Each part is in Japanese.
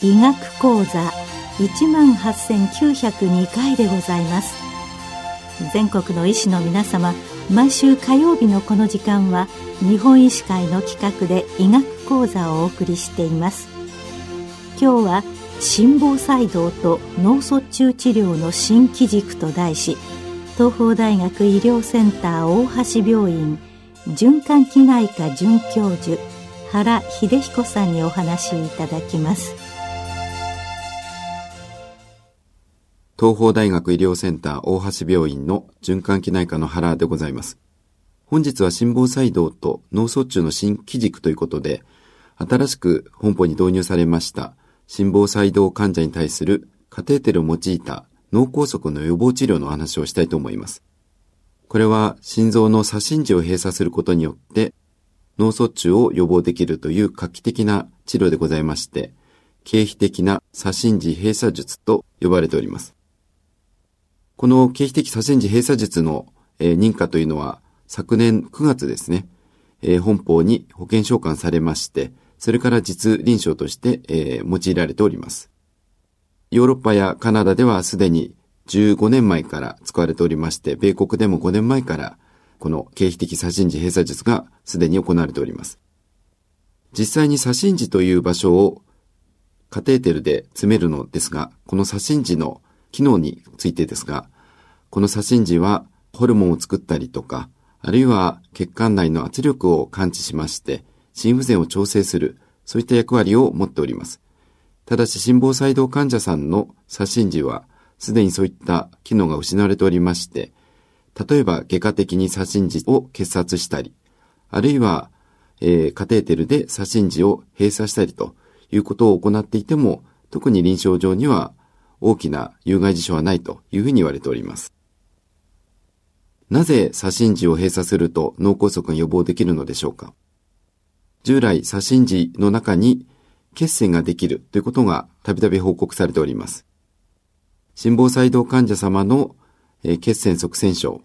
医学講座一万八千九百二回でございます。全国の医師の皆様毎週火曜日のこの時間は日本医師会の企画で医学講座をお送りしています。今日は心房細動と脳卒中治療の新機軸と題し東邦大学医療センター大橋病院循環器内科准教授原秀彦さんにお話しいただきます。東邦大学医療センター大橋病院の循環器内科の原でございます。本日は心房細動と脳卒中の新機軸ということで、新しく本邦に導入されました心房細動患者に対するカテーテルを用いた脳梗塞の予防治療の話をしたいと思います。これは心臓の左心耳を閉鎖することによって脳卒中を予防できるという画期的な治療でございまして、経皮的な左心耳閉鎖術と呼ばれております。この経皮的左心耳閉鎖術の、えー、認可というのは昨年9月ですね、えー、本邦に保険召喚されまして、それから実臨床として、えー、用いられております。ヨーロッパやカナダではすでに15年前から使われておりまして、米国でも5年前からこの経皮的左心耳閉鎖術がすでに行われております。実際に左心耳という場所をカテーテルで詰めるのですが、この左心耳の機能についてですが、この左心耳はホルモンを作ったりとか、あるいは血管内の圧力を感知しまして、心不全を調整する、そういった役割を持っております。ただし心房細動患者さんの左心耳は、すでにそういった機能が失われておりまして、例えば外科的に左心耳を結紮したり、あるいは、えー、カテーテルで左心耳を閉鎖したりということを行っていても、特に臨床上には大きな有害事象はないというふうに言われております。なぜ左心耳を閉鎖すると脳梗塞が予防できるのでしょうか？従来左心耳の中に血栓ができるということがたびたび報告されております。心房細動患者様の血栓塞栓症、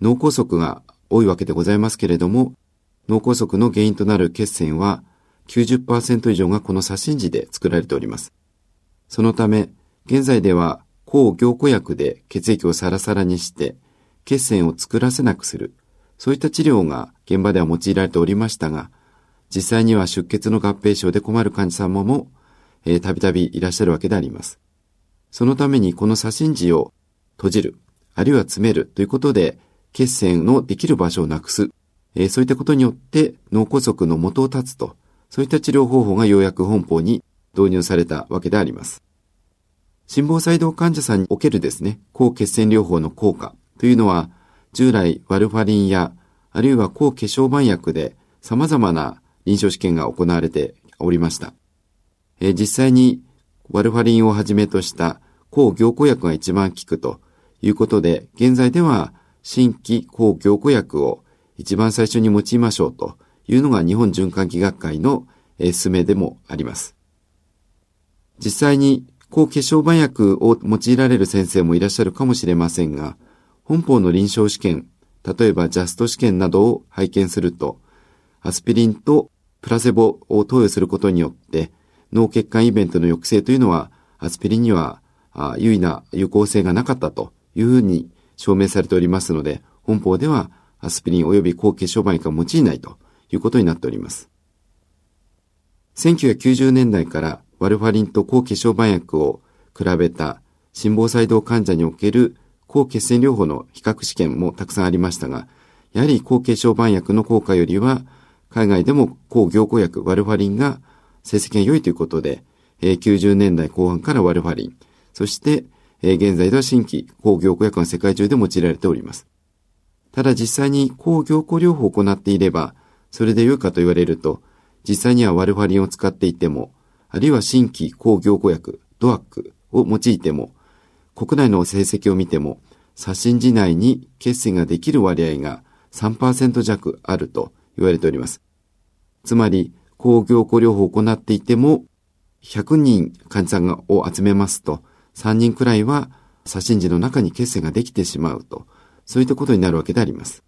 脳梗塞が多いわけでございますけれども、脳梗塞の原因となる血栓は90%以上がこの左心耳で作られております。そのため、現在では抗凝固薬で血液をサラサラにして血栓を作らせなくする、そういった治療が現場では用いられておりましたが、実際には出血の合併症で困る患者様も、えー、たびたびいらっしゃるわけであります。そのためにこの左心耳を閉じる、あるいは詰めるということで、血栓のできる場所をなくす、えー、そういったことによって脳梗塞の元を断つと、そういった治療方法がようやく本邦に導入されたわけであります。心房細動患者さんにおけるですね、抗血栓療法の効果というのは、従来ワルファリンや、あるいは抗化粧板薬で様々な臨床試験が行われておりました。え、実際にワルファリンをはじめとした抗凝固薬が一番効くということで、現在では新規抗凝固薬を一番最初に用いましょうというのが日本循環器学会の勧めでもあります。実際に抗化粧板薬を用いられる先生もいらっしゃるかもしれませんが、本邦の臨床試験、例えばジャスト試験などを拝見すると、アスピリンとプラセボを投与することによって、脳血管イベントの抑制というのは、アスピリンには優位な有効性がなかったというふうに証明されておりますので、本邦ではアスピリン及び抗血小板薬が用いないということになっております。1990年代からワルファリンと抗血小板薬を比べた心房細動患者における抗血栓療法の比較試験もたくさんありましたが、やはり抗血小板薬の効果よりは、海外でも抗凝固薬ワルファリンが成績が良いということで、90年代後半からワルファリン、そして、現在では新規抗凝固薬が世界中で用いられております。ただ実際に抗凝固療法を行っていれば、それで良いかと言われると、実際にはワルファリンを使っていても、あるいは新規抗凝固薬、ドアックを用いても、国内の成績を見ても、左心耳内に血栓ができる割合が3%弱あると言われております。つまり、抗凝固療法を行っていても、100人患者さんを集めますと、3人くらいは左心耳の中に血栓ができてしまうと、そういったことになるわけであります。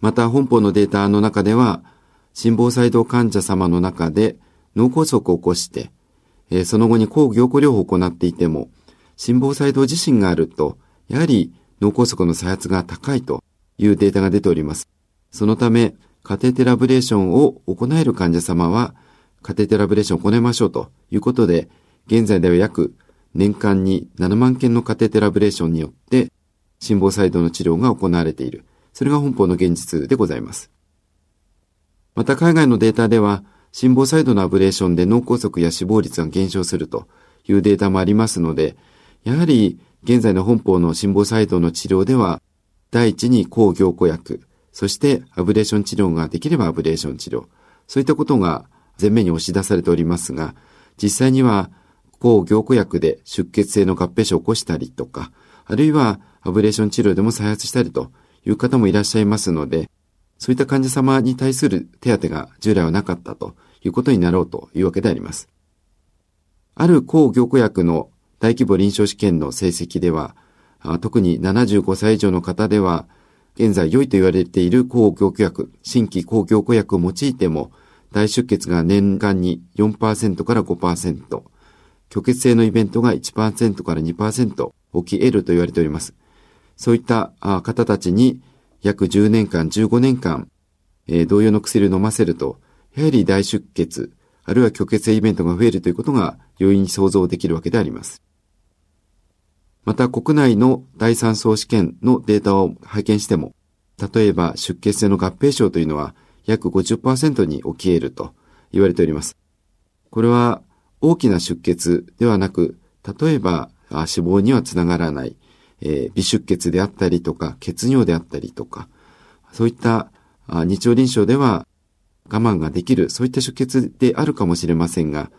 また、本邦のデータの中では、心房細動患者様の中で脳梗塞を起こして、えその後に抗凝固療法を行っていても、心房細動自身があると、やはり脳梗塞の再発が高いというデータが出ております。そのため、カテーテラブレーションを行える患者様は、カテーテラブレーションを行いましょうということで、現在では約年間に7万件のカテーテラブレーションによって、心房細動の治療が行われている。それが本邦の現実でございます。また海外のデータでは、心房細動のアブレーションで脳梗塞や死亡率が減少するというデータもありますので、やはり現在の本邦の心房細動の治療では、第一に抗凝固薬、そしてアブレーション治療ができればアブレーション治療、そういったことが前面に押し出されておりますが、実際には抗凝固薬で出血性の合併症を起こしたりとか、あるいはアブレーション治療でも再発したりという方もいらっしゃいますので、そういった患者様に対する手当が従来はなかったということになろうというわけであります。ある抗凝固薬の大規模臨床試験の成績では、特に75歳以上の方では、現在良いと言われている抗凝固薬、新規抗凝固薬を用いても、大出血が年間に4%から5%、虚血性のイベントが1%から2%起き得ると言われております。そういった方たちに約10年間、15年間、えー、同様の薬を飲ませると、やはり大出血、あるいは虚血性イベントが増えるということが容易に想像できるわけであります。また国内の第三層試験のデータを拝見しても、例えば出血性の合併症というのは約50%に起き得ると言われております。これは大きな出血ではなく、例えば死亡にはつながらない、えー、微出血であったりとか、血尿であったりとか、そういった日常臨床では我慢ができる、そういった出血であるかもしれませんが、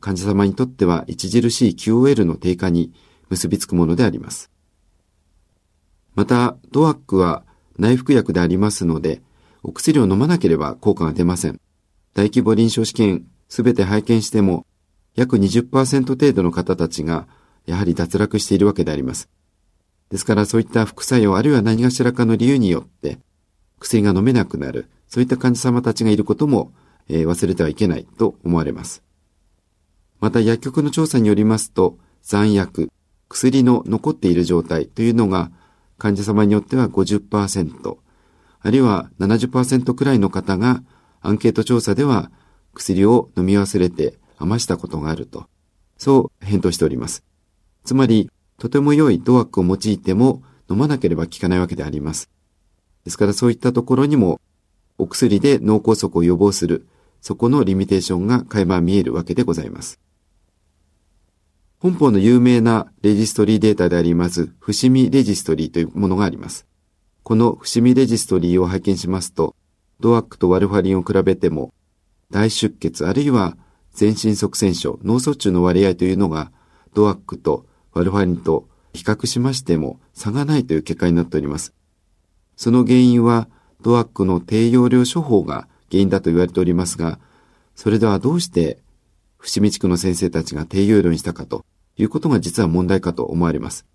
患者様にとっては著しい QOL の低下に結びつくものであります。また、ドアックは内服薬でありますので、お薬を飲まなければ効果が出ません。大規模臨床試験すべて拝見しても、約20%程度の方たちが、やはり脱落しているわけであります。ですからそういった副作用あるいは何かしらかの理由によって、薬が飲めなくなる、そういった患者様たちがいることも、えー、忘れてはいけないと思われます。また薬局の調査によりますと、残薬、薬の残っている状態というのが患者様によっては50%、あるいは70%くらいの方がアンケート調査では薬を飲み忘れて余したことがあると、そう返答しております。つまり、とても良いドワックを用いても飲まなければ効かないわけであります。ですからそういったところにもお薬で脳梗塞を予防する、そこのリミテーションが垣間見えるわけでございます。本邦の有名なレジストリーデータであります、伏見レジストリーというものがあります。この伏見レジストリーを拝見しますと、ドアックとワルファリンを比べても、大出血あるいは全身側線症、脳卒中の割合というのが、ドアックとワルファリンと比較しましても差がないという結果になっております。その原因はドアックの低用量処方が原因だと言われておりますが、それではどうして伏見地区の先生たちが低用量にしたかということが実は問題かと思われます。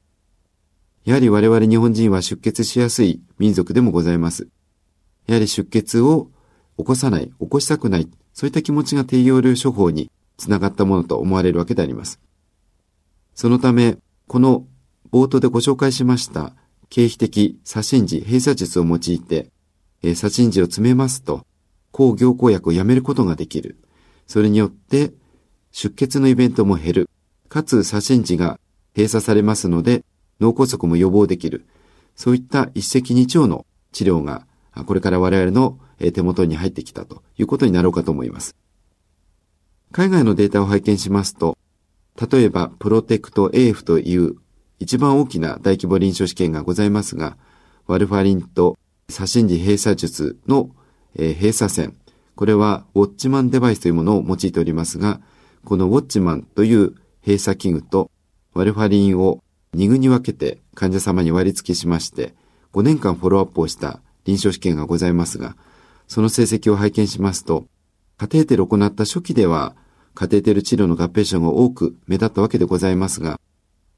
やはり我々日本人は出血しやすい民族でもございます。やはり出血を起こさない、起こしたくない、そういった気持ちが低用量処方につながったものと思われるわけであります。そのため、この冒頭でご紹介しました経費的左心耳閉鎖術を用いて、えー、左心耳を詰めますと、抗凝固薬をやめることができる。それによって出血のイベントも減る。かつ左心耳が閉鎖されますので脳梗塞も予防できる。そういった一石二鳥の治療がこれから我々の手元に入ってきたということになろうかと思います。海外のデータを拝見しますと、例えば、プロテクト AF という一番大きな大規模臨床試験がございますが、ワルファリンと左心耳閉鎖術の、えー、閉鎖線、これはウォッチマンデバイスというものを用いておりますが、このウォッチマンという閉鎖器具とワルファリンを2具に分けて患者様に割り付けしまして、5年間フォローアップをした臨床試験がございますが、その成績を拝見しますと、カテーテルを行った初期では、カテーテル治療の合併症が多く目立ったわけでございますが、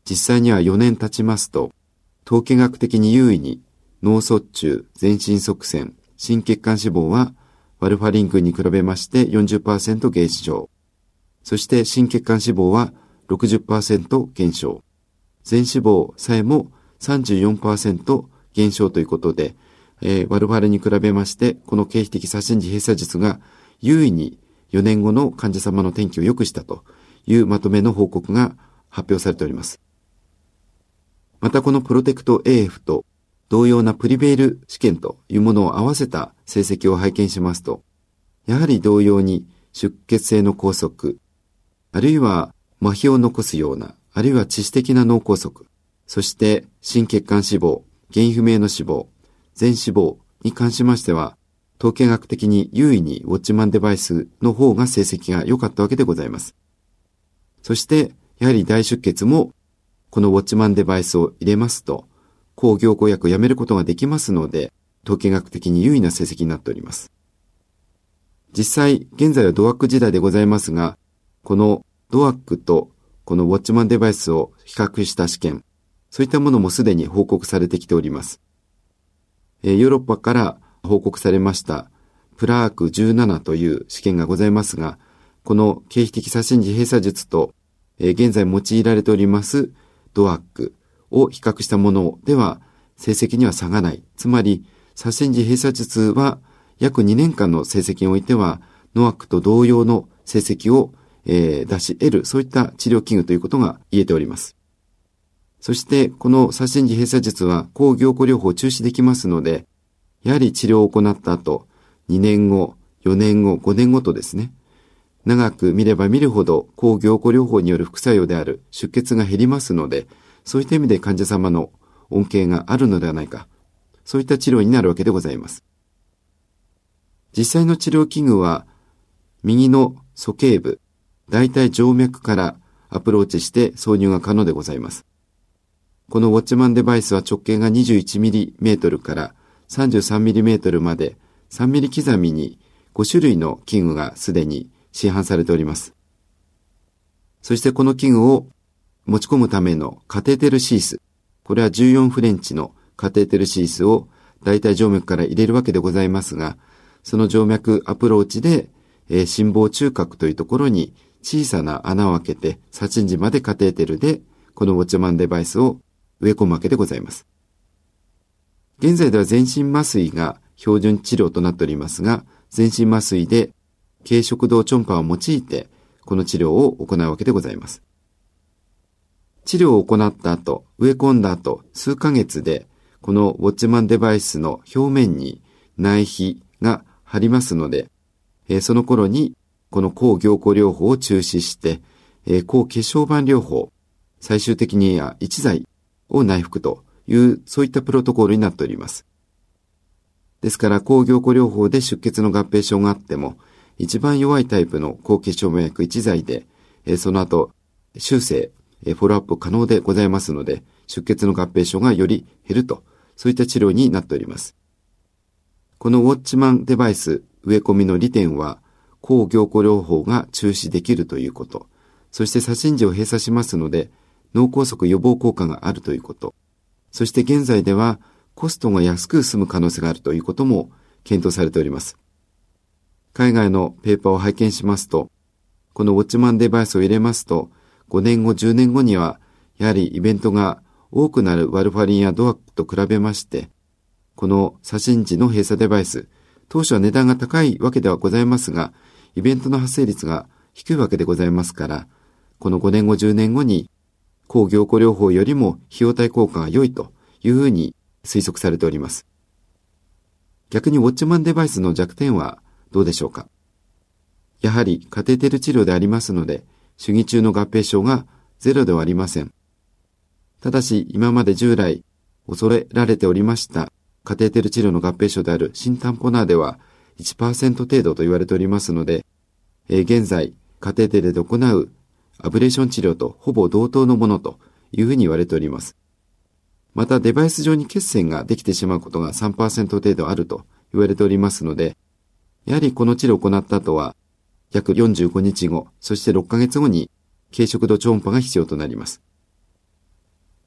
実際には4年経ちますと、統計学的に優位に脳卒中、全身側線、心血管死亡はワルファリン群に比べまして40%減少。そして心血管死亡は60%減少。全死亡さえも34%減少ということで、えー、ワルファルに比べまして、この経費的左心耳閉鎖術が優位に4年後の患者様の天気を良くしたというまとめの報告が発表されております。またこのプロテクト AF と同様なプリベイル試験というものを合わせた成績を拝見しますと、やはり同様に出血性の拘束、あるいは麻痺を残すような、あるいは致死的な脳梗塞、そして心血管死亡、原因不明の死亡、全死亡に関しましては、統計学的に優位にウォッチマンデバイスの方が成績が良かったわけでございます。そして、やはり大出血も、このウォッチマンデバイスを入れますと、抗凝固薬をやめることができますので、統計学的に優位な成績になっております。実際、現在はドワック時代でございますが、このドワックとこのウォッチマンデバイスを比較した試験、そういったものもすでに報告されてきております。えヨーロッパから報告されましたプラーク17という試験がございますが、この経費的左心耳閉鎖術とえ、現在用いられておりますドワックを比較したものでは成績には差がない。つまり、左心耳閉鎖術は約2年間の成績においては、ノアックと同様の成績を、えー、出し得る、そういった治療器具ということが言えております。そして、この左心耳閉鎖術は抗凝固療法を中止できますので、やはり治療を行った後、2年後、4年後、5年後とですね、長く見れば見るほど抗凝固療法による副作用である出血が減りますので、そういった意味で患者様の恩恵があるのではないか、そういった治療になるわけでございます。実際の治療器具は、右の鼠径部、大体静脈からアプローチして挿入が可能でございます。このウォッチマンデバイスは直径が 21mm から 33mm まで 3mm 刻みに5種類の器具がすでに市販されております。そしてこの器具を持ち込むためのカテーテルシース。これは14フレンチのカテーテルシースを大体静脈から入れるわけでございますが、その静脈アプローチで、えー、心房中核というところに小さな穴を開けて、左心耳までカテーテルで、このウォッチマンデバイスを植え込むわけでございます。現在では全身麻酔が標準治療となっておりますが、全身麻酔で軽食道超音波を用いて、この治療を行うわけでございます。治療を行った後、植え込んだ後、数ヶ月で、このウォッチマンデバイスの表面に内皮が張りますので、えー、その頃にこの抗凝固療法を中止して、えー、抗化粧板療法、最終的には一剤を内服という、そういったプロトコルになっております。ですから、抗凝固療法で出血の合併症があっても、一番弱いタイプの抗血小板薬一剤で、その後、修正、フォローアップ可能でございますので、出血の合併症がより減ると、そういった治療になっております。このウォッチマンデバイス植え込みの利点は、抗凝固療法が中止できるということ、そして左心耳を閉鎖しますので、脳梗塞予防効果があるということ、そして現在ではコストが安く済む可能性があるということも検討されております。海外のペーパーを拝見しますと、このウォッチマンデバイスを入れますと、5年後、10年後には、やはりイベントが多くなるワルファリンやドアクと比べまして、この左心耳の閉鎖デバイス、当初は値段が高いわけではございますが、イベントの発生率が低いわけでございますから、この5年後、10年後に、抗凝固療法よりも費用対効果が良いというふうに推測されております。逆にウォッチマンデバイスの弱点はどうでしょうか？やはりカテーテル治療でありますので、主義中の合併症がゼロではありません。ただし、今まで従来恐れられておりましたカテーテル治療の合併症である新タンポナーでは1%程度と言われておりますので、え、現在、カテーテルで行うアブレーション治療とほぼ同等のものというふうに言われております。またデバイス上に血栓ができてしまうことが3%程度あると言われておりますので、やはりこの治療を行った後は、約45日後、そして6ヶ月後に、軽食度超音波が必要となります。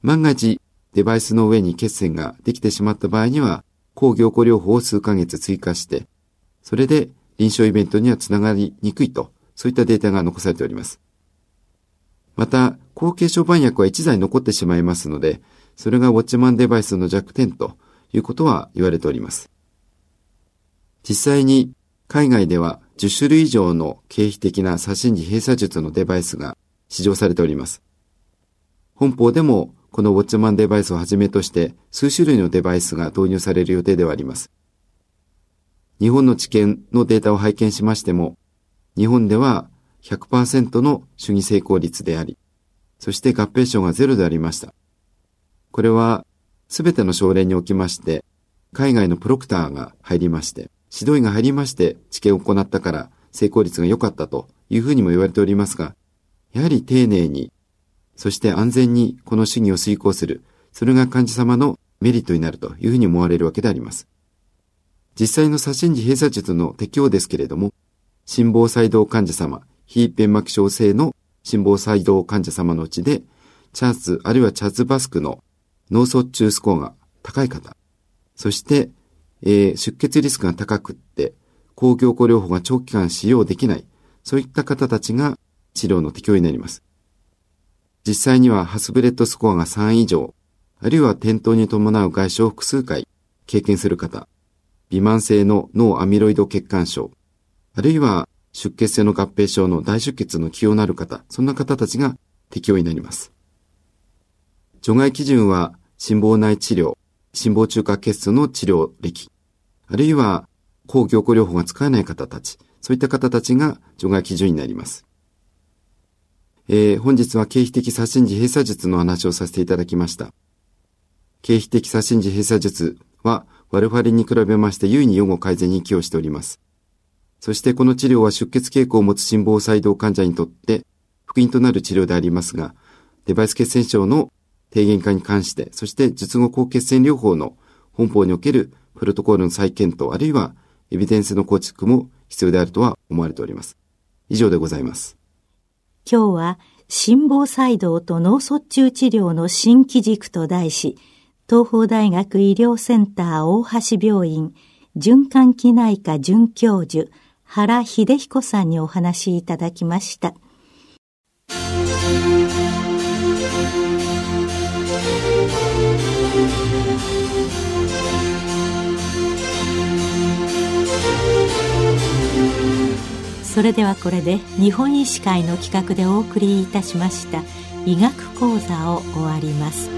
万が一、デバイスの上に血栓ができてしまった場合には、抗凝固療法を数ヶ月追加して、それで臨床イベントにはつながりにくいと、そういったデータが残されております。また、後継小板薬は1剤残ってしまいますので、それがウォッチマンデバイスの弱点ということは言われております。実際に海外では10種類以上の経費的な左心耳閉鎖術のデバイスが試乗されております。本邦でもこのウォッチマンデバイスをはじめとして数種類のデバイスが導入される予定ではあります。日本の知見のデータを拝見しましても、日本では100%の主義成功率であり、そして合併症がゼロでありました。これは、すべての症例におきまして、海外のプロクターが入りまして、指導医が入りまして治験を行ったから成功率が良かったというふうにも言われておりますが、やはり丁寧に、そして安全にこの主義を遂行する、それが患者様のメリットになるというふうに思われるわけであります。実際の左心耳閉鎖術の適用ですけれども、心房細動患者様、非弁膜症性の心房細動患者様のうちで、チャーツあるいはチャーツバスクの脳卒中スコアが高い方、そして、えー、出血リスクが高くって、抗凝固療法が長期間使用できない、そういった方たちが治療の適用になります。実際にはハスブレッドスコアが3以上、あるいは転倒に伴う外傷を複数回経験する方、微慢性の脳アミロイド血管症、あるいは出血性の合併症の大出血の起用のある方、そんな方たちが適用になります。除外基準は心房内治療、心房中隔血の治療歴、あるいは抗凝固療法が使えない方たち、そういった方たちが除外基準になります。えー、本日は経費的左心耳閉鎖術の話をさせていただきました。経費的左心耳閉鎖術は、ワルファリンに比べまして優位に予後改善に寄与しております。そしてこの治療は出血傾向を持つ心房細動患者にとって福音となる治療でありますが、デバイス血栓症の低減化に関して、そして術後抗血栓療法の本法におけるプロトコールの再検討、あるいはエビデンスの構築も必要であるとは思われております。以上でございます。今日は心房細動と脳卒中治療の新機軸と題し、東邦大学医療センター大橋病院循環器内科准教授原秀彦さんにお話いただきました。それではこれで日本医師会の企画でお送りいたしました医学講座を終わります。